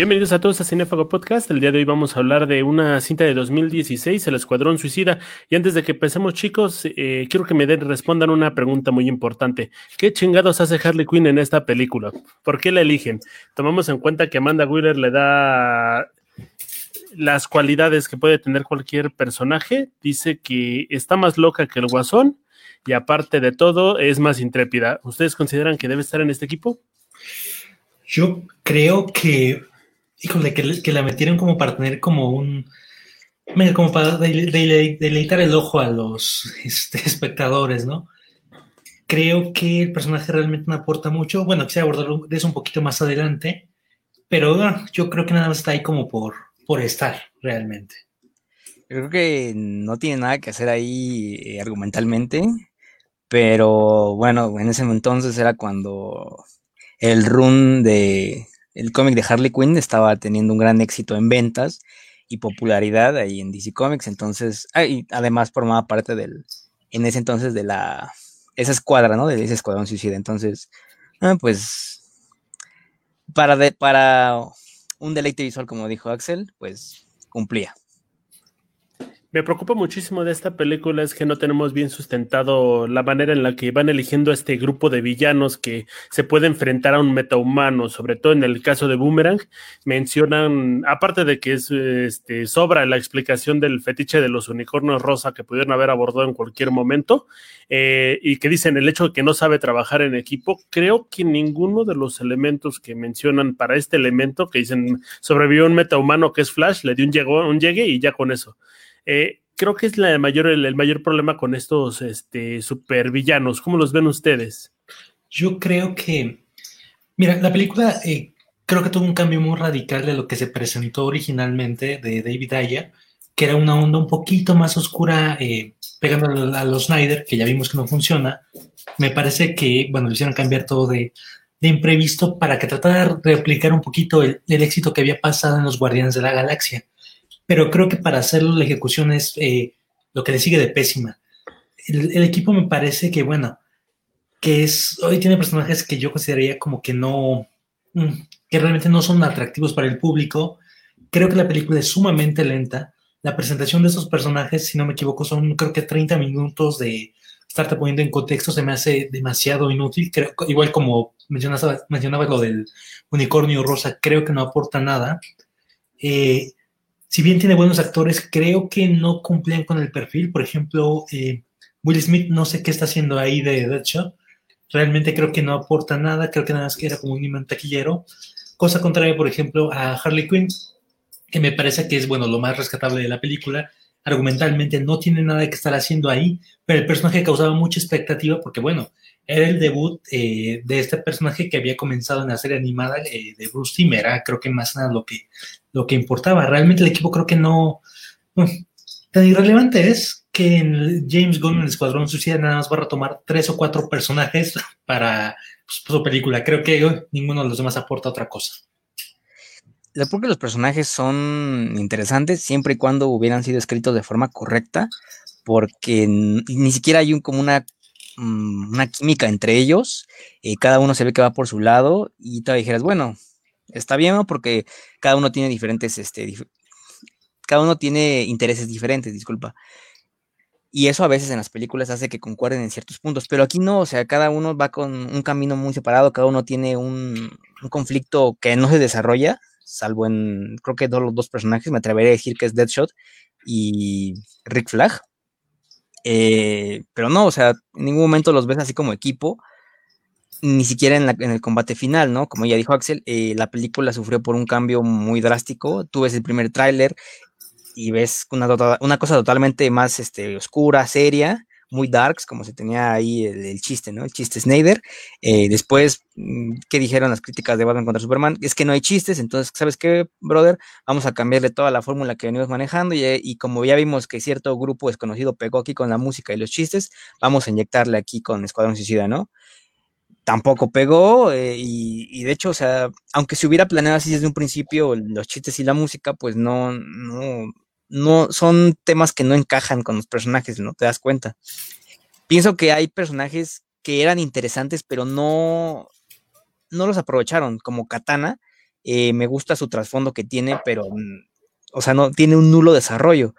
Bienvenidos a todos a Cinefago Podcast. El día de hoy vamos a hablar de una cinta de 2016, El Escuadrón Suicida. Y antes de que empecemos, chicos, eh, quiero que me respondan una pregunta muy importante. ¿Qué chingados hace Harley Quinn en esta película? ¿Por qué la eligen? Tomamos en cuenta que Amanda Wheeler le da las cualidades que puede tener cualquier personaje. Dice que está más loca que el guasón y aparte de todo es más intrépida. ¿Ustedes consideran que debe estar en este equipo? Yo creo que híjole, que, que la metieron como para tener como un, como para deleitar el ojo a los este, espectadores, ¿no? Creo que el personaje realmente no aporta mucho. Bueno, quisiera abordarlo de eso un poquito más adelante, pero ah, yo creo que nada más está ahí como por, por estar realmente. Yo creo que no tiene nada que hacer ahí eh, argumentalmente, pero bueno, en ese entonces era cuando el run de, el cómic de Harley Quinn estaba teniendo un gran éxito en ventas y popularidad ahí en DC Comics, entonces, ah, y además formaba parte del, en ese entonces de la, esa escuadra, ¿no? De ese escuadrón suicida, entonces, ah, pues, para, de, para un deleite visual, como dijo Axel, pues cumplía me preocupa muchísimo de esta película es que no tenemos bien sustentado la manera en la que van eligiendo a este grupo de villanos que se puede enfrentar a un metahumano, sobre todo en el caso de Boomerang. Mencionan, aparte de que es, este, sobra la explicación del fetiche de los unicornios rosa que pudieron haber abordado en cualquier momento, eh, y que dicen el hecho de que no sabe trabajar en equipo, creo que ninguno de los elementos que mencionan para este elemento, que dicen sobrevivió un metahumano que es Flash, le dio un, llegó, un llegue y ya con eso. Eh, creo que es la mayor, el, mayor problema con estos este, supervillanos. ¿Cómo los ven ustedes? Yo creo que, mira, la película eh, creo que tuvo un cambio muy radical de lo que se presentó originalmente de David Ayer, que era una onda un poquito más oscura, eh, pegando a, los Snyder, que ya vimos que no funciona. Me parece que, bueno, le hicieron cambiar todo de, imprevisto para que tratara de replicar un poquito el, el éxito que había pasado en los Guardianes de la Galaxia pero creo que para hacerlo la ejecución es eh, lo que le sigue de pésima. El, equipo me parece que, bueno, que es, hoy tiene personajes que yo consideraría como que no, mm, que realmente no son atractivos para el público. Creo que la película es sumamente lenta. La presentación de esos personajes, si no me equivoco, son creo que 30 minutos de estarte poniendo en contexto, se me hace demasiado inútil. Creo, igual como mencionabas, mencionabas lo del unicornio rosa, creo que no aporta nada. Eh, si bien tiene buenos actores, creo que no cumplían con el perfil. Por ejemplo, eh, Will Smith, no sé qué está haciendo ahí de Deadshot. Realmente creo que no aporta nada, creo que nada más que era como un imán taquillero. Cosa contraria, por ejemplo, a Harley Quinn, que me parece que es, bueno, lo más rescatable de la película. Argumentalmente no tiene nada que estar haciendo ahí, pero el personaje causaba mucha expectativa porque, bueno, era el debut eh, de este personaje que había comenzado en la serie animada eh, de Bruce Timm, era creo que más nada lo que, lo que importaba. Realmente el equipo creo que no... tan irrelevante es que en James Gunn en el Escuadrón Suicida nada más va a retomar tres o cuatro personajes para pues, su película. Creo que ninguno de los demás aporta otra cosa. Porque los personajes son interesantes siempre y cuando hubieran sido escritos de forma correcta, porque ni siquiera hay un, como una Mm, una química entre ellos, eh, cada uno se ve que va por su lado y te dijeras, bueno, está bien porque cada uno tiene diferentes, este, cada uno tiene intereses diferentes, disculpa. Y eso a veces en las películas hace que concuerden en ciertos puntos, pero aquí no, o sea, cada uno va con un camino muy separado, cada uno tiene un, conflicto que no se desarrolla, salvo en, creo que dos, los dos personajes, me atrevería a decir que es Deadshot y Rick Flag, eh, pero no, o sea, en ningún momento los ves así como equipo, ni siquiera en, el combate final, ¿no? Como ya dijo Axel, eh, la película sufrió por un cambio muy drástico. Tú ves el primer tráiler y ves una, una cosa totalmente más este, oscura, seria, muy darks, como se tenía ahí el, chiste, ¿no? El chiste Snyder. Eh, después, mm, ¿qué dijeron las críticas de Batman contra Superman? Es que no hay chistes, entonces, ¿sabes qué, brother? Vamos a cambiarle toda la fórmula que venimos manejando y, y, como ya vimos que cierto grupo desconocido pegó aquí con la música y los chistes, vamos a inyectarle aquí con Escuadrón Suicida, ¿no? Tampoco pegó eh, y, y, de hecho, o sea, aunque se hubiera planeado así desde un principio los chistes y la música, pues no, no, no son temas que no encajan con los personajes, ¿no? Te das cuenta. Pienso que hay personajes que eran interesantes, pero no, no los aprovecharon, como Katana, Eh, me gusta su trasfondo que tiene, pero, mm, o sea, no tiene un nulo desarrollo.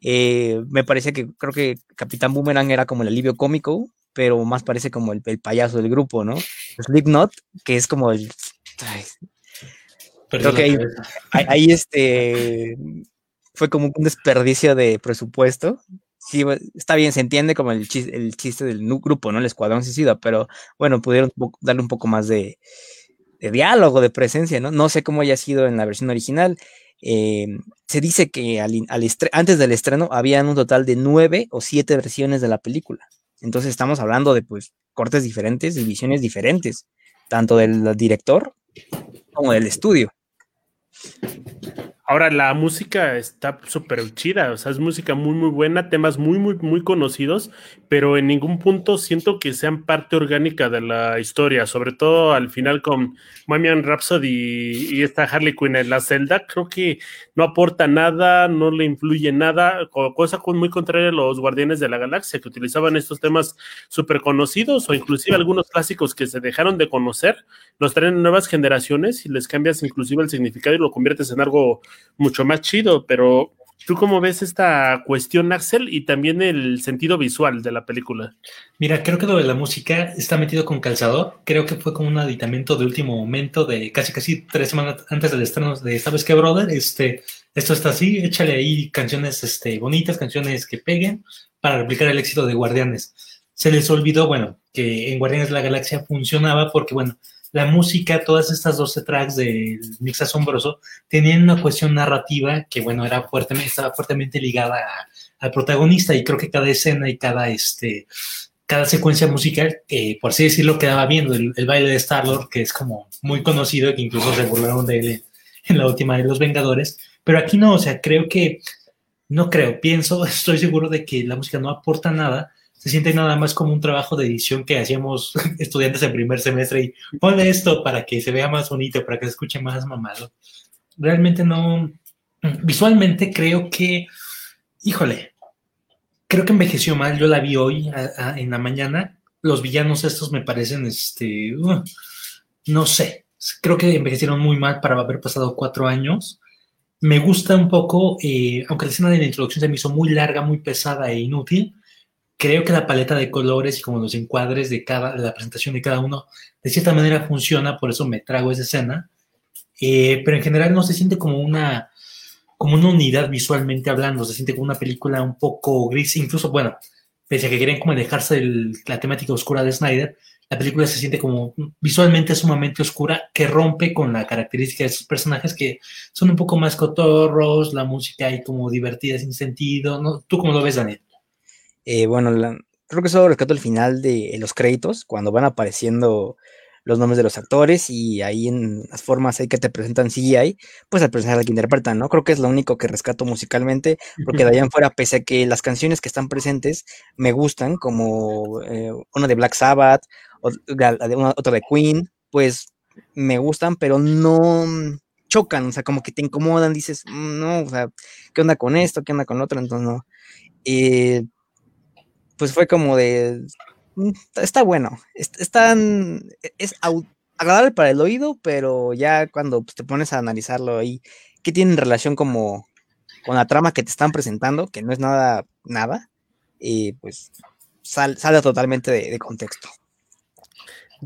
Eh, me parece que creo que Capitán Boomerang era como el alivio cómico, pero más parece como el, payaso del grupo, ¿no? Slipknot, que es como el... creo que ahí, este fue como un desperdicio de presupuesto. Sí, está bien, se entiende como el chiste, el chiste del grupo, ¿no? El escuadrón suicida, pero bueno, pudieron darle un poco más de, de diálogo, de presencia, ¿no? No sé cómo haya sido en la versión original. Eh, se dice que antes del estreno habían un total de nueve o siete versiones de la película. Entonces estamos hablando de pues cortes diferentes y visiones diferentes, tanto del director como del estudio. Ahora, la música está súper chida, o sea, es música muy, muy buena, temas muy, muy, muy conocidos, pero en ningún punto siento que sean parte orgánica de la historia, sobre todo al final con Mamian Rhapsody y, esta Harley Quinn en la celda, creo que no aporta nada, no le influye nada, cosa muy contraria a los Guardianes de la Galaxia, que utilizaban estos temas súper conocidos o inclusive algunos clásicos que se dejaron de conocer, los traen nuevas generaciones y les cambias inclusive el significado y lo conviertes en algo mucho más chido, pero ¿tú cómo ves esta cuestión, Axel, y también el sentido visual de la película? Mira, creo que lo de la música está metido con calzador. Creo que fue como un aditamento de último momento, de casi casi tres semanas antes del estreno de ¿Sabes qué, brother? Este, esto está así, échale ahí canciones este, bonitas, canciones que peguen para replicar el éxito de Guardianes. Se les olvidó, bueno, que en Guardianes de la Galaxia funcionaba porque, bueno, la música, todas estas 12 tracks del mix asombroso, tenían una cuestión narrativa que, bueno, era fuertemente, estaba fuertemente ligada al protagonista y creo que cada escena y cada, este, cada secuencia musical, eh, por así decirlo, quedaba viendo el, baile de Star-Lord, que es como muy conocido, que incluso se burlaron de él en la última de Los Vengadores, pero aquí no, o sea, creo que, no creo, pienso, estoy seguro de que la música no aporta nada, se siente nada más como un trabajo de edición que hacíamos estudiantes en primer semestre y ponle esto para que se vea más bonito, para que se escuche más mamado. Realmente no, visualmente creo que, híjole, creo que envejeció mal, yo la vi hoy en la mañana, los villanos estos me parecen, este, uh, no sé, creo que envejecieron muy mal para haber pasado cuatro años. Me gusta un poco, eh, aunque la escena de la introducción se me hizo muy larga, muy pesada e inútil, creo que la paleta de colores y como los encuadres de cada, la presentación de cada uno, de cierta manera funciona, por eso me trago esa escena, eh, pero en general no se siente como una, como una unidad visualmente hablando, se siente como una película un poco gris, incluso, bueno, pese a que quieren como alejarse de la temática oscura de Snyder, la película se siente como visualmente sumamente oscura, que rompe con la característica de sus personajes que son un poco más cotorros, la música y como divertida sin sentido, ¿no? ¿Tú cómo lo ves, Daniel? Eh, bueno, creo que solo rescato el final de los créditos, cuando van apareciendo los nombres de los actores y ahí en las formas ahí que te presentan CGI, pues al personaje que interpretan, ¿no? Creo que es lo único que rescato musicalmente, porque de allá en fuera, pese a que las canciones que están presentes me gustan, como eh, una de Black Sabbath, o, otra de Queen, pues me gustan, pero no chocan, o sea, como que te incomodan, dices, mm, no, o sea, ¿qué onda con esto? ¿Qué onda con otro? Entonces, no. Eh, pues fue como de, mm, está bueno, está, es agradable para el oído, pero ya cuando pues, te pones a analizarlo ahí, ¿qué tiene en relación como con la trama que te están presentando, que no es nada, nada, y pues sale totalmente de contexto.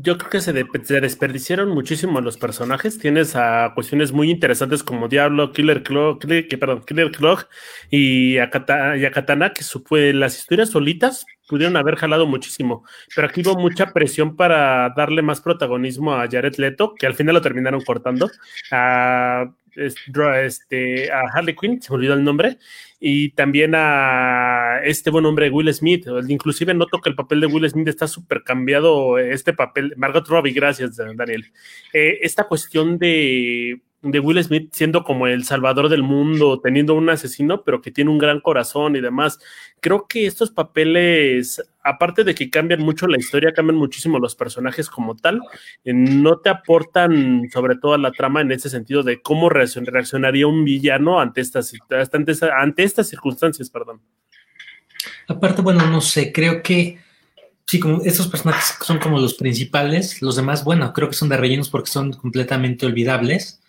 Yo creo que se, desperdiciaron muchísimo los personajes. Tienes a cuestiones muy interesantes como Diablo, Killer Clock, que, perdón, Killer Clock y a, Katana, que supe, las historias solitas pudieron haber jalado muchísimo. Pero aquí hubo mucha presión para darle más protagonismo a Jared Leto, que al final lo terminaron cortando. A este, a Harley Quinn, se me olvidó el nombre, y también a este buen hombre Will Smith. Inclusive noto que el papel de Will Smith está súper cambiado, este papel, Margot Robbie, gracias Daniel. Eh, esta cuestión de de Will Smith siendo como el salvador del mundo, teniendo un asesino, pero que tiene un gran corazón y demás. Creo que estos papeles, aparte de que cambian mucho la historia, cambian muchísimo los personajes como tal, eh, no te aportan sobre todo a la trama en ese sentido de cómo reaccionaría un villano ante estas, ante, ante estas circunstancias, perdón. Aparte, bueno, no sé, creo que sí, como estos personajes son como los principales, los demás, bueno, creo que son de rellenos porque son completamente olvidables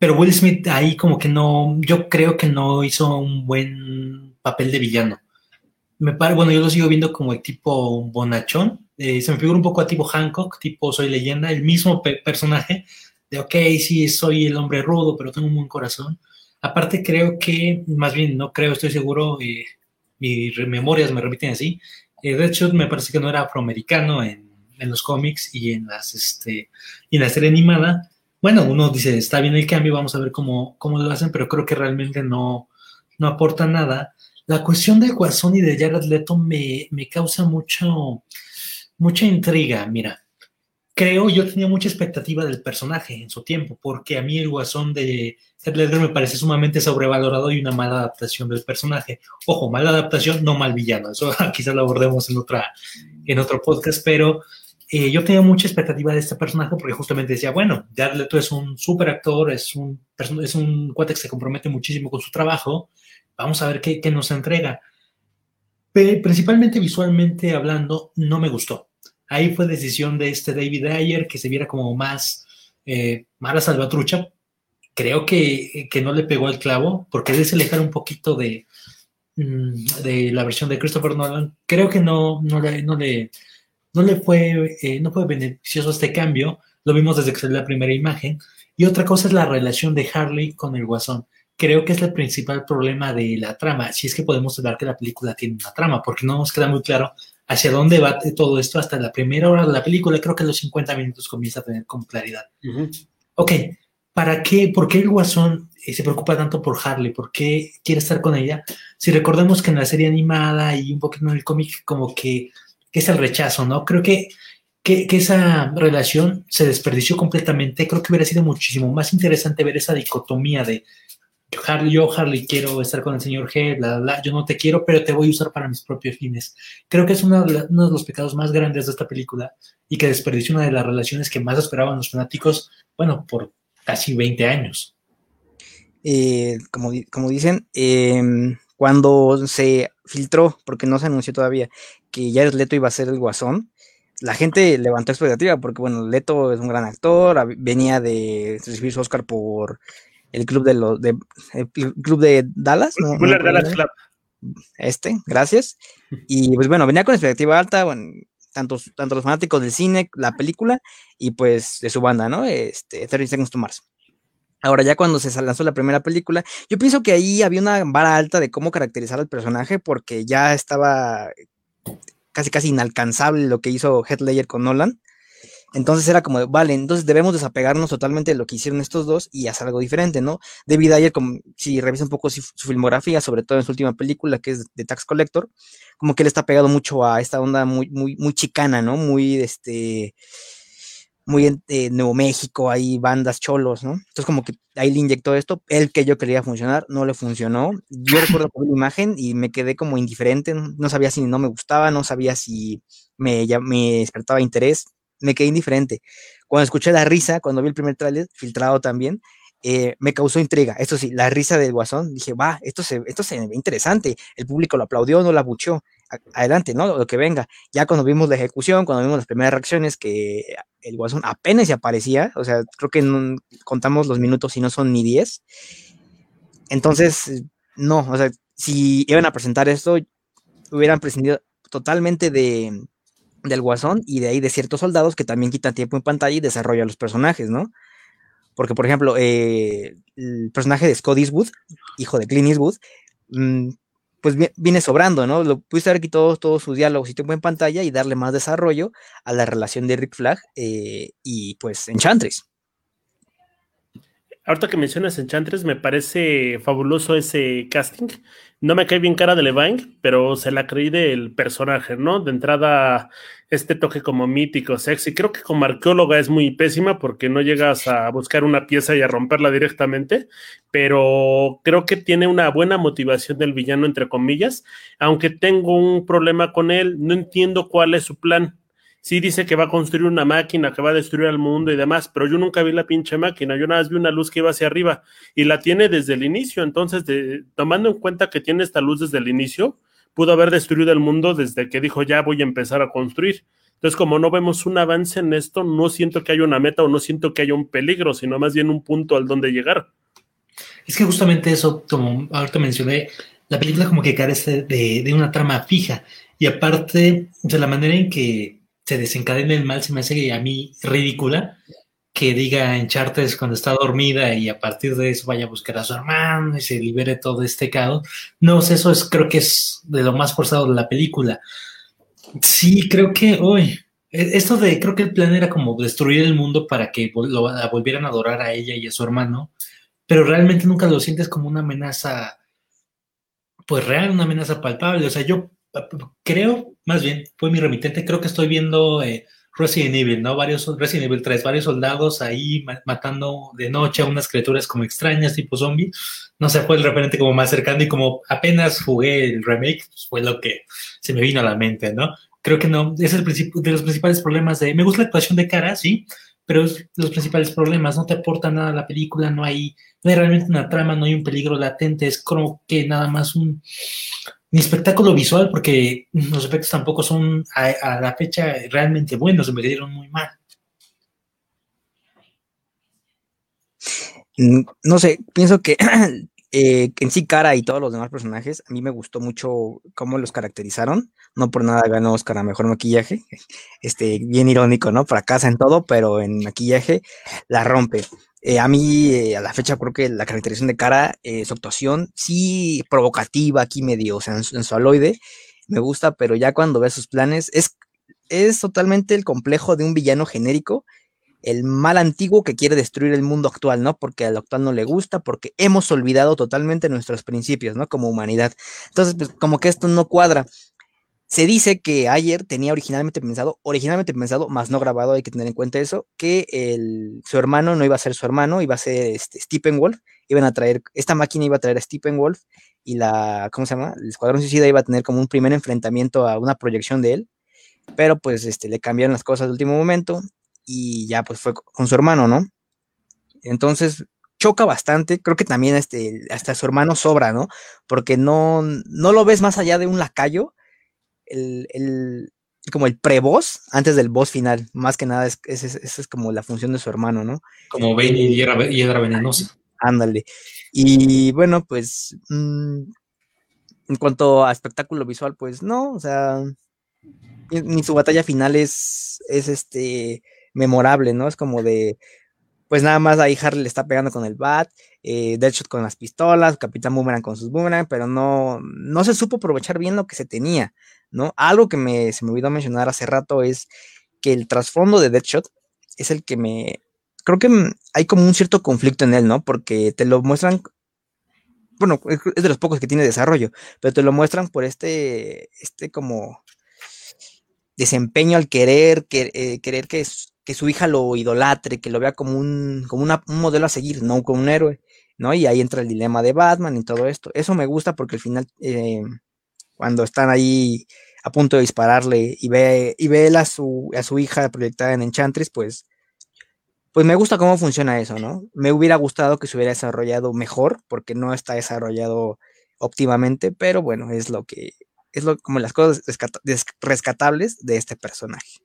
pero Will Smith ahí como que no, yo creo que no hizo un buen papel de villano. Me bueno, yo lo sigo viendo como el tipo bonachón. Eh, se me figura un poco a tipo Hancock, tipo Soy leyenda, el mismo personaje de, ok, sí, soy el hombre rudo, pero tengo un buen corazón. Aparte creo que, más bien no creo, estoy seguro, eh, mis memorias me repiten así. Eh, de hecho, me parece que no era afroamericano en, en los cómics y en, las, este, y en la serie animada bueno, uno dice, está bien el cambio, vamos a ver cómo, cómo lo hacen, pero creo que realmente no, no aporta nada. La cuestión de Guasón y de Jared Leto me, me causa mucho, mucha intriga. Mira, creo, yo tenía mucha expectativa del personaje en su tiempo, porque a mí el Guasón de Jared Leto me parece sumamente sobrevalorado y una mala adaptación del personaje. Ojo, mala adaptación, no mal villano. Eso quizás lo abordemos en, otra, en otro podcast, pero eh, yo tenía mucha expectativa de este personaje porque justamente decía, bueno, Jared Leto es un súper actor, es un, es un cuate que se compromete muchísimo con su trabajo, vamos a ver qué, qué nos entrega. Pero principalmente visualmente hablando, no me gustó. Ahí fue decisión de este David Ayer que se viera como más eh, mala salvatrucha. Creo que, que, no le pegó el clavo porque debe alejar un poquito de, mm, de la versión de Christopher Nolan. Creo que no, no, le, no le no le fue, eh, no fue beneficioso este cambio, lo vimos desde que salió la primera imagen. Y otra cosa es la relación de Harley con el Guasón. Creo que es el principal problema de la trama, si es que podemos hablar que la película tiene una trama, porque no nos queda muy claro hacia dónde va todo esto hasta la primera hora de la película. Creo que a los 50 minutos comienza a tener con claridad. Ok, ¿para qué? ¿Por qué el Guasón eh, se preocupa tanto por Harley? ¿Por qué quiere estar con ella? Si recordemos que en la serie animada y un poquito en el cómic, como que que es el rechazo, ¿no? Creo que, que, esa relación se desperdició completamente. Creo que hubiera sido muchísimo más interesante ver esa dicotomía de Harley, yo, Harley, quiero estar con el señor G, bla, bla, yo no te quiero, pero te voy a usar para mis propios fines. Creo que es uno de, los pecados más grandes de esta película y que desperdició una de las relaciones que más esperaban los fanáticos, bueno, por casi 20 años. Eh, como, como dicen, em, cuando se filtró, porque no se anunció todavía, que Jared Leto iba a ser el guasón, la gente levantó expectativa, porque bueno, Leto es un gran actor, venía de recibir su Oscar por el club de los de, el club de Dallas, ¿no? Dallas Club. Este, gracias. Y pues bueno, venía con expectativa alta, bueno, tanto, tanto los fanáticos del cine, la película, y pues de su banda, ¿no? Este, 30 Seconds to Mars. Ahora, ya cuando se lanzó la primera película, yo pienso que ahí había una vara alta de cómo caracterizar al personaje, porque ya estaba casi casi inalcanzable lo que hizo Headlayer con Nolan. Entonces era como, vale, entonces debemos desapegarnos totalmente de lo que hicieron estos dos y hacer algo diferente, ¿no? David Ayer, como, si revisa un poco su, filmografía, sobre todo en su última película, que es de Tax Collector, como que él está pegado mucho a esta onda muy, muy, muy chicana, ¿no? Muy, este, muy en eh, Nuevo México, hay bandas cholos, ¿no? Entonces como que ahí le inyectó esto, el que yo quería funcionar, no le funcionó. Yo recuerdo la imagen y me quedé como indiferente, no sabía si no me gustaba, no sabía si me, ya, me despertaba interés, me quedé indiferente. Cuando escuché la risa, cuando vi el primer tráiler, filtrado también, eh, me causó intriga. Esto sí, la risa del guasón, dije, va, esto se, esto se ve interesante. El público lo aplaudió, no la buchó. Adelante, ¿no? Lo que venga. Ya cuando vimos la ejecución, cuando vimos las primeras reacciones, que el guasón apenas se aparecía, o sea, creo que no, contamos los minutos y no son ni 10. Entonces, no, o sea, si iban a presentar esto, hubieran prescindido totalmente de, del guasón y de ahí de ciertos soldados que también quitan tiempo en pantalla y desarrollan los personajes, ¿no? Porque, por ejemplo, eh, el personaje de Scott Eastwood, hijo de Clint Eastwood, mm, pues viene sobrando, ¿no? Lo pudiste haber quitado todos sus diálogos y tiempo en pantalla y darle más desarrollo a la relación de Rick Flag eh, y pues Enchantress. Ahorita que mencionas Enchantress, me parece fabuloso ese casting. No me cae bien cara de Levine, pero se la creí del personaje, ¿no? De entrada, este toque como mítico, sexy. Creo que como arqueóloga es muy pésima porque no llegas a buscar una pieza y a romperla directamente, pero creo que tiene una buena motivación del villano, entre comillas. Aunque tengo un problema con él, no entiendo cuál es su plan sí dice que va a construir una máquina que va a destruir al mundo y demás, pero yo nunca vi la pinche máquina, yo nada más vi una luz que iba hacia arriba y la tiene desde el inicio, entonces tomando en cuenta que tiene esta luz desde el inicio, pudo haber destruido el mundo desde que dijo ya voy a empezar a construir. Entonces, como no vemos un avance en esto, no siento que haya una meta o no siento que haya un peligro, sino más bien un punto al donde llegar. Es que justamente eso, como ahorita mencioné, la película como que carece de, de una trama fija. Y aparte, de la manera en que se desencadena el mal se me hace a mí ridícula que diga en Chartes cuando está dormida y a partir de eso vaya a buscar a su hermano y se libere todo este caos. No, eso es, creo que es de lo más forzado de la película. Sí, creo que hoy, e, esto de, creo que el plan era como destruir el mundo para que lo, la volvieran a adorar a ella y a su hermano, pero realmente nunca lo sientes como una amenaza, pues real, una amenaza palpable. O sea, yo creo, más bien, fue mi remitente, creo que estoy viendo eh, Resident Evil, ¿no? Varios, Resident Evil 3, varios soldados ahí matando de noche a unas criaturas como extrañas, tipo zombie. No sé, fue el referente como más cercano y como apenas jugué el remake, pues fue lo que se me vino a la mente, ¿no? Creo que no, es el de los principales problemas de, me gusta la actuación de cara, sí, pero es los principales problemas, no te aporta nada la película, no hay, no hay realmente una trama, no hay un peligro latente, es como que nada más un, ni espectáculo visual, porque los efectos tampoco son a, la fecha realmente buenos, se me dieron muy mal. Mm, no sé, pienso que eh, en sí Cara y todos los demás personajes, a mí me gustó mucho cómo los caracterizaron. No por nada ganó Oscar a Mejor Maquillaje. Este, bien irónico, ¿no? Fracasa en todo, pero en maquillaje la rompe. Eh, a mí, eh, a la fecha, creo que la caracterización de cara, eh, su actuación, sí provocativa, aquí medio aloide, me gusta, pero ya cuando ve sus planes, es, es totalmente el complejo de un villano genérico, el mal antiguo que quiere destruir el mundo actual, ¿no? Porque al actual no le gusta, porque hemos olvidado totalmente nuestros principios, ¿no? Como humanidad. Entonces, pues como que esto no cuadra. Se dice que ayer tenía originalmente pensado, originalmente pensado, más no grabado, hay que tener en cuenta eso, que el, su hermano no iba a ser su hermano, iba a ser este, Stephen Wolf, iban a traer, esta máquina iba a traer a Stephen Wolf y la, ¿cómo se llama? El Escuadrón Suicida iba a tener como un primer enfrentamiento a una proyección de él, pero pues este, le cambiaron las cosas de último momento y ya pues fue con su hermano, ¿no? Entonces choca bastante, creo que también este, hasta su hermano sobra, ¿no? Porque no, no lo ves más allá de un lacayo, el, como el pre-boss antes del boss final. Más que nada, esa es, es, como la función de su hermano, ¿no? Como Bane y Hiedra, Venenosa. Ándale. Y bueno, pues mm, en cuanto a espectáculo visual, pues no, o sea, ni, su batalla final es, es este memorable, ¿no? Es como de, pues nada más ahí Harley le está pegando con el bat, eh, Deadshot con las pistolas, Capitán Boomerang con sus boomerang, pero no, no se supo aprovechar bien lo que se tenía. ¿no? Algo que me, se me olvidó mencionar hace rato es que el trasfondo de Deadshot es el que me... Creo que hay como un cierto conflicto en él, ¿no? Porque te lo muestran... Bueno, es de los pocos que tiene desarrollo, pero te lo muestran por este, este como desempeño al querer, eh, querer que, que, su hija lo idolatre, que lo vea como un, como un modelo a seguir, no como un héroe, ¿no? Y ahí entra el dilema de Batman y todo esto. Eso me gusta porque al final eh, cuando están ahí a punto de dispararle y ve, y ve a, su, a su hija proyectada en Enchantress, pues, pues me gusta cómo funciona eso, ¿no? Me hubiera gustado que se hubiera desarrollado mejor, porque no está desarrollado óptimamente, pero bueno, es lo que, es lo, como las cosas rescatables de este personaje.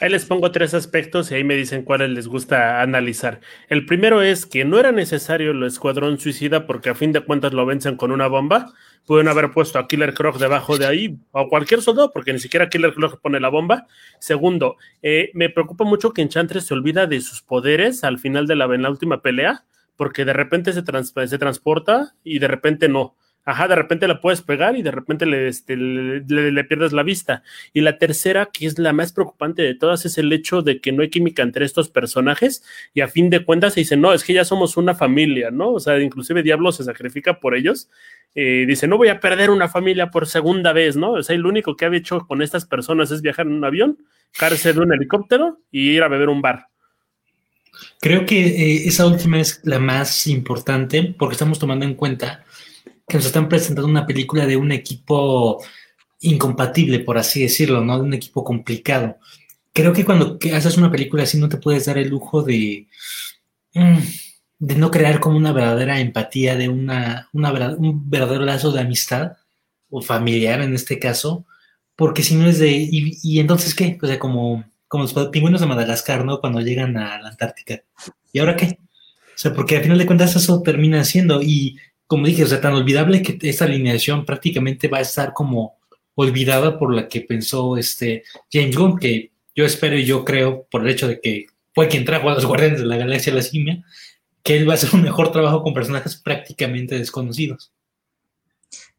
Ahí les pongo tres aspectos y ahí me dicen cuáles les gusta analizar. El primero es que no era necesario el escuadrón suicida porque a fin de cuentas lo vencen con una bomba. Pueden haber puesto a Killer Croc debajo de ahí o cualquier soldado porque ni siquiera Killer Croc pone la bomba. Segundo, eh, me preocupa mucho que Enchantress se olvida de sus poderes al final de la, en última pelea porque de repente se, se transporta y de repente no. Ajá, de repente la puedes pegar y de repente este, le, pierdes la vista. Y la tercera, que es la más preocupante de todas, es el hecho de que no hay química entre estos personajes y a fin de cuentas se dice, no, es que ya somos una familia, ¿no? O sea, inclusive Diablo se sacrifica por ellos. Eh, dice, no voy a perder una familia por segunda vez, ¿no? O sea, lo único que ha hecho con estas personas es viajar en un avión, caerse de un helicóptero y ir a beber un bar. Creo que eh, esa última es la más importante porque estamos tomando en cuenta que nos están presentando una película de un equipo incompatible, por así decirlo, ¿no? De un equipo complicado. Creo que cuando haces una película así no te puedes dar el lujo de, mm, de no crear como una verdadera empatía, de una, un verdadero lazo de amistad o familiar en este caso, porque si no es de, y, entonces qué, o sea, como, como los pingüinos de Madagascar, ¿no? Cuando llegan a la Antártica. ¿Y ahora qué? O sea, porque al final de cuentas eso termina siendo, y como dije, o sea, tan olvidable que esta alineación prácticamente va a estar como olvidada por la que pensó este James Gunn, que yo espero y yo creo, por el hecho de que fue quien trajo a los Guardianes de la Galaxia a la Simia, que él va a hacer un mejor trabajo con personajes prácticamente desconocidos.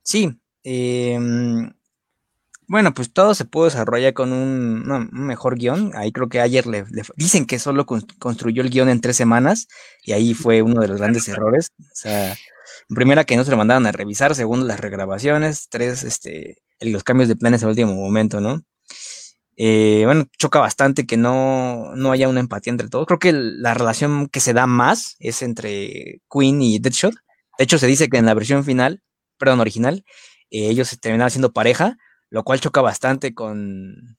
Sí, eh, bueno, pues todo se puede desarrollar con un, mejor guion. Ahí creo que ayer le, dicen que solo construyó el guion en tres semanas y ahí fue uno de los grandes errores. O sea, primera que no se lo mandaron a revisar, segundo las regrabaciones, tres, este, los cambios de planes al último momento, ¿no? Eh, bueno, choca bastante que no, no haya una empatía entre todos. Creo que la relación que se da más es entre Queen y Deadshot. De hecho, se dice que en la versión final, perdón, original, eh, ellos se terminaron siendo pareja lo cual choca bastante con,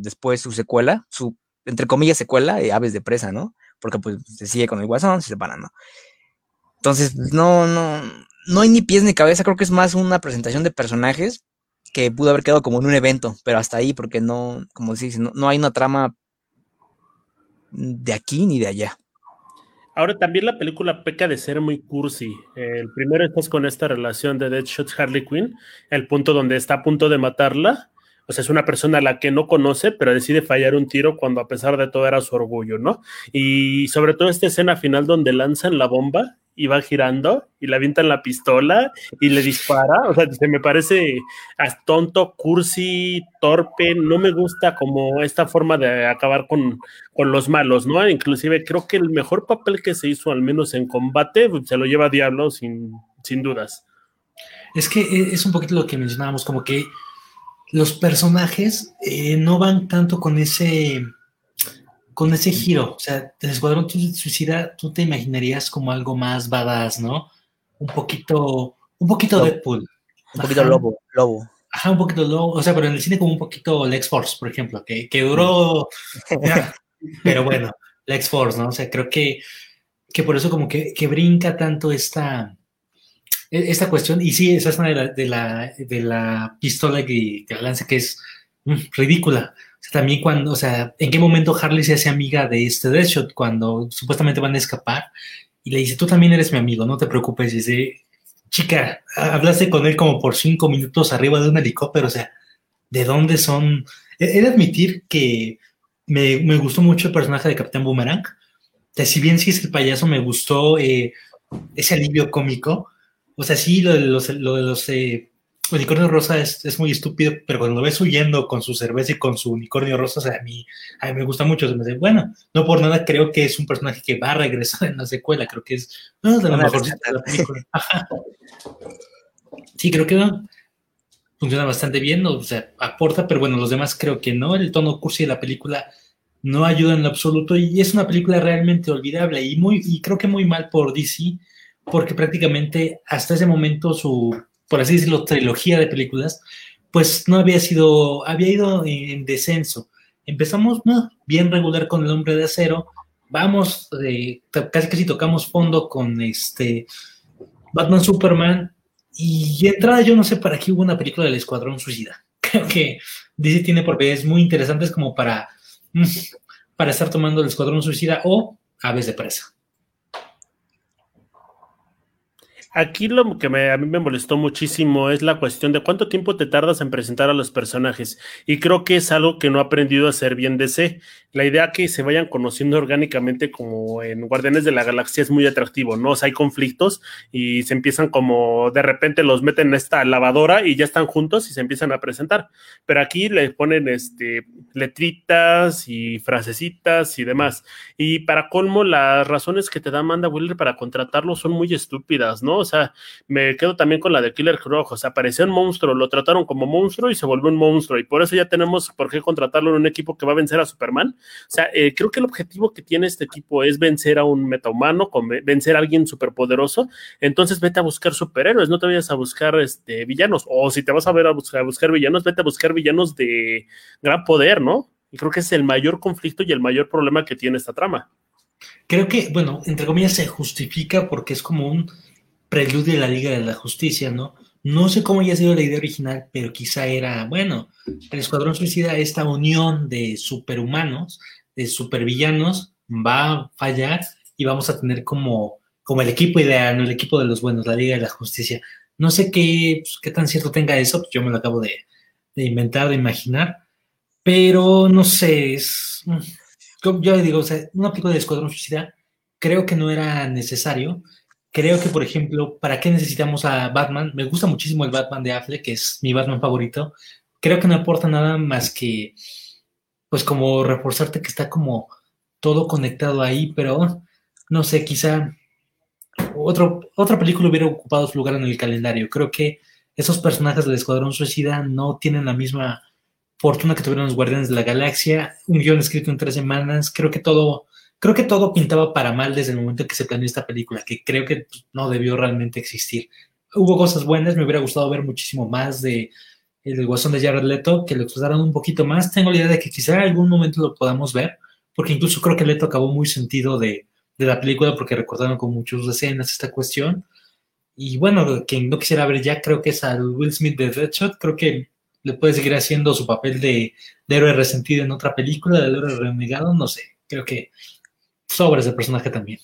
después su secuela, su, entre comillas, secuela de Aves de Presa, ¿no? Porque pues se sigue con el Guasón, se separan, ¿no? Entonces, no, no, no hay ni pies ni cabeza, creo que es más una presentación de personajes que pudo haber quedado como en un evento, pero hasta ahí, porque no, como se dice, no hay una trama de aquí ni de allá. Ahora también la película peca de ser muy cursi. El primero estás con esta relación de Deadshot Harley Quinn, el punto donde está a punto de matarla. Sea, es una persona a la que no conoce, pero decide fallar un tiro cuando a pesar de todo era su orgullo, ¿no? Y sobre todo esta escena final donde lanzan la bomba y va girando y le avientan la pistola y le dispara. O sea, se me parece tonto, cursi, torpe. No me gusta como esta forma de acabar con, con, los malos, ¿no? Inclusive creo que el mejor papel que se hizo, al menos en combate, se lo lleva Diablo sin, sin dudas. Es que e, es un poquito lo que mencionábamos, como que los personajes eh, no van tanto con ese con ese giro, o sea, el Escuadrón Suicida, tú te imaginarías como algo más badass, ¿no? Un poquito, un poquito Deadpool. Un poquito lobo, lobo. Ajá, un poquito lobo, o sea, pero en el cine como un poquito Lex Force, por ejemplo, que, que duró, pero bueno, Lex Force, ¿no? O sea, creo que, que por eso como que, que brinca tanto esta, esta cuestión, y sí, esa es una de la, de la, pistola que, que lanza que es mm, ridícula también cuando, o sea, ¿en qué momento Harley se hace amiga de este Deadshot? Cuando supuestamente van a escapar y le dice, tú también eres mi amigo, no te preocupes. Y dice, chica, hablaste con él como por cinco minutos arriba de un helicóptero, o sea, ¿de dónde son? He de admitir que me, me gustó mucho el personaje de Capitán Boomerang. Si bien sí es el payaso, me gustó eh, ese alivio cómico. O sea, sí, lo de los, lo de los eh, unicornio rosa es, muy estúpido, pero cuando lo ves huyendo con su cerveza y con su unicornio rosa, o sea, a mí, a mí me gusta mucho. me dice, bueno, no por nada creo que es un personaje que va a regresar en la secuela, creo que es uno de los mejores de la película. Sí, creo que funciona bastante bien, o sea, aporta, pero bueno, los demás creo que no. El tono cursi de la película no ayuda en lo absoluto y es una película realmente olvidable y, muy, y creo que muy mal por DC, porque prácticamente hasta ese momento su por así decirlo, trilogía de películas, pues no había sido, había ido en descenso. Empezamos bien regular con El Hombre de Acero, vamos, eh, casi casi tocamos fondo con este Batman Superman, y entrada yo no sé para qué hubo una película del Escuadrón Suicida. Creo que DC tiene propiedades muy interesantes como para, mm, para estar tomando el Escuadrón Suicida o Aves de Presa. Aquí lo que a mí me molestó muchísimo es la cuestión de cuánto tiempo te tardas en presentar a los personajes. Y creo que es algo que no ha aprendido a hacer bien DC. La idea que se vayan conociendo orgánicamente como en Guardianes de la Galaxia es muy atractivo, ¿no? O sea, hay conflictos y se empiezan como de repente los meten en esta lavadora y ya están juntos y se empiezan a presentar. Pero aquí le ponen este letritas y frasecitas y demás. Y para colmo, las razones que te da Amanda Wheeler para contratarlo son muy estúpidas, ¿no? Sea, me quedo también con la de Killer Croc, o sea, parecía un monstruo, lo trataron como monstruo y se volvió un monstruo, y por eso ya tenemos por qué contratarlo en un equipo que va a vencer a Superman. O sea, eh, creo que el objetivo que tiene este equipo es vencer a un metahumano, vencer a alguien superpoderoso, entonces vete a buscar superhéroes, no te vayas a buscar este, villanos, o si te vas a ver a buscar, a buscar villanos, vete a buscar villanos de gran poder, ¿no? Y creo que es el mayor conflicto y el mayor problema que tiene esta trama. Creo que, bueno, entre comillas se justifica porque es como un preludio de la Liga de la Justicia, ¿no? No sé cómo haya sido la idea original, pero quizá era, bueno, el Escuadrón Suicida, esta unión de superhumanos, de supervillanos, va a fallar y vamos a tener como, como el equipo ideal, ¿no? el equipo de los buenos, la Liga de la Justicia. No sé qué, pues, qué tan cierto tenga eso, pues yo me lo acabo de, de inventar, de imaginar, pero no sé, es, mm, yo digo, o sea, una película de Escuadrón Suicida creo que no era necesario. Creo que, por ejemplo, ¿para qué necesitamos a Batman? Me gusta muchísimo el Batman de Affleck, que es mi Batman favorito. Creo que no aporta nada más que, pues, como reforzarte que está como todo conectado ahí, pero no sé, quizá otro, otra película hubiera ocupado su lugar en el calendario. Creo que esos personajes del Escuadrón Suicida no tienen la misma fortuna que tuvieron los Guardianes de la Galaxia. Un guion escrito en tres semanas. Creo que todo creo que todo pintaba para mal desde el momento que se planeó esta película, que creo que no debió realmente existir. Hubo cosas buenas, me hubiera gustado ver muchísimo más de el guasón de Jared Leto, que lo explotaron un poquito más. Tengo la idea de que quizá en algún momento lo podamos ver, porque incluso creo que Leto acabó muy sentido de, de la película, porque recordaron con muchas escenas esta cuestión. Y bueno, quien no quisiera ver ya, creo que es al Will Smith de Deadshot, creo que le puede seguir haciendo su papel de, de héroe resentido en otra película, del héroe renegado, no sé, creo que sobre ese personaje también.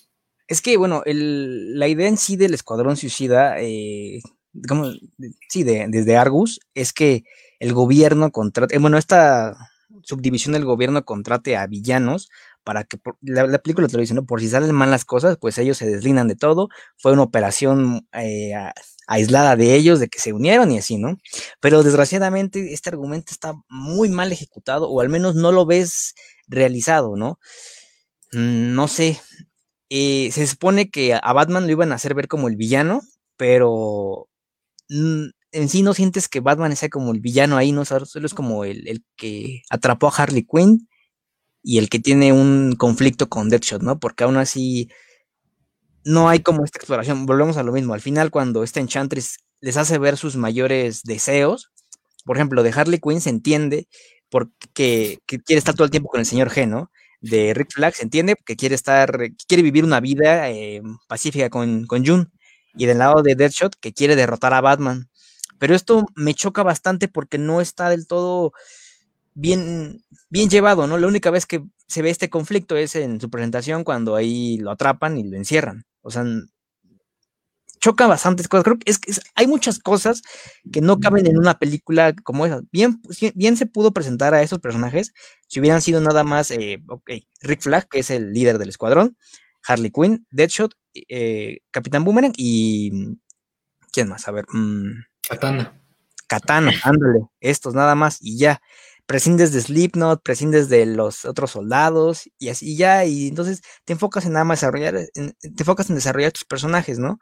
Es que, bueno, el, la idea en sí del Escuadrón Suicida, eh, digamos, sí, de, desde Argus, es que el gobierno contrate, eh, bueno, esta subdivisión del gobierno contrate a villanos para que, la, película te lo dice, ¿no? Por si salen mal las cosas, pues ellos se deslindan de todo. Fue una operación eh, aislada de ellos, de que se unieron y así, ¿no? Pero desgraciadamente este argumento está muy mal ejecutado, o al menos no lo ves realizado, ¿no? Mm, no sé, eh, se supone que a Batman lo iban a hacer ver como el villano, pero mm, en sí no sientes que Batman sea como el villano ahí, ¿no? Solo es como el, que atrapó a Harley Quinn y el que tiene un conflicto con Deadshot, ¿no? Porque aún así no hay como esta exploración. Volvemos a lo mismo. Al final, cuando este Enchantress les hace ver sus mayores deseos, por ejemplo, de Harley Quinn se entiende porque que quiere estar todo el tiempo con el señor G, ¿no? De Rick Flag, se entiende, que quiere estar, quiere vivir una vida eh, pacífica con, con June. Y del lado de Deadshot, que quiere derrotar a Batman. Pero esto me choca bastante porque no está del todo bien, bien llevado, ¿no? La única vez que se ve este conflicto es en su presentación cuando ahí lo atrapan y lo encierran. O sea, choca bastantes cosas. Creo que es, hay muchas cosas que no caben en una película como esa. Bien, bien se pudo presentar a esos personajes si hubieran sido nada más, eh, ok, Rick Flag, que es el líder del escuadrón, Harley Quinn, Deadshot, eh, Capitán Boomerang y... ¿Quién más? A ver. Mm, Katana. Katana, ándale, estos nada más y ya. Prescindes de Slipknot, prescindes de los otros soldados y así ya, y entonces te enfocas en nada más desarrollar, te enfocas en desarrollar tus personajes, ¿no?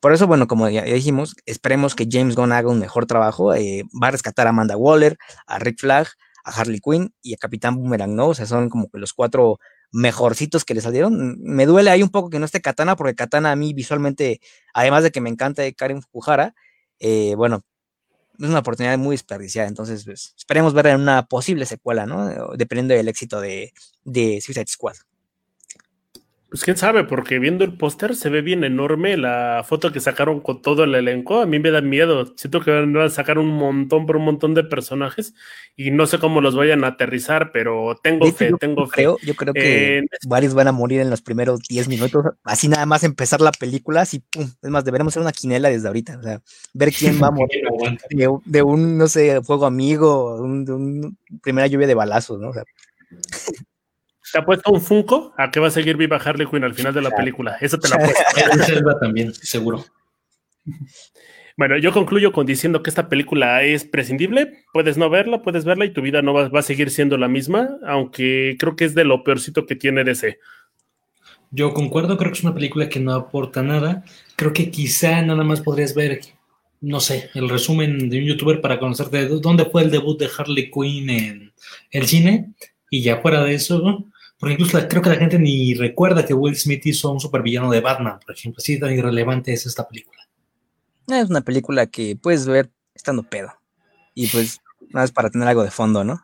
Por eso, bueno, como ya dijimos, esperemos que James Gunn haga un mejor trabajo. Eh, va a rescatar a Amanda Waller, a Rick Flag, a Harley Quinn y a Capitán Boomerang, ¿no? O sea, son como los cuatro mejorcitos que le salieron. Me duele ahí un poco que no esté Katana, porque Katana a mí visualmente, además de que me encanta Karen Fukuhara, eh, bueno, es una oportunidad muy desperdiciada. Entonces, pues, esperemos ver en una posible secuela, ¿no? Dependiendo del éxito de, de Suicide Squad. Pues quién sabe, porque viendo el póster se ve bien enorme la foto que sacaron con todo el elenco. A mí me da miedo. Siento que van a sacar un montón por un montón de personajes y no sé cómo los vayan a aterrizar, pero tengo fe, tengo fe. yo creo que varios van a morir en los primeros 10 minutos. Así nada más empezar la película, así pum. Es más, deberíamos hacer una quinela desde ahorita. O sea, ver quién va a morir de, un, no sé, fuego amigo, de una primera lluvia de balazos, ¿no? O sea. ¿Te ha puesto un Funko a que va a seguir viva Harley Quinn al final de la película? Eso te lo apuesto. Selva también, seguro. Bueno, yo concluyo con diciendo que esta película es prescindible. Puedes no verla, puedes verla y tu vida no va, a seguir siendo la misma, aunque creo que es de lo peorcito que tiene DC. Yo concuerdo, creo que es una película que no aporta nada. Creo que quizá nada más podrías ver, no sé, el resumen de un youtuber para conocerte dónde fue el debut de Harley Quinn en el cine. Y ya fuera de eso, porque incluso creo que la gente ni recuerda que Will Smith hizo un supervillano de Batman, por ejemplo. Así tan irrelevante es esta película. Es una película que puedes ver estando pedo. Y pues, nada más para tener algo de fondo, ¿no?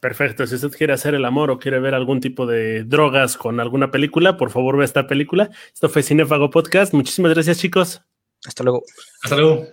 Perfecto. Si usted quiere hacer el amor o quiere ver algún tipo de drogas con alguna película, por favor ve esta película. Esto fue Cinefago Podcast. Muchísimas gracias, chicos. Hasta luego. Hasta luego.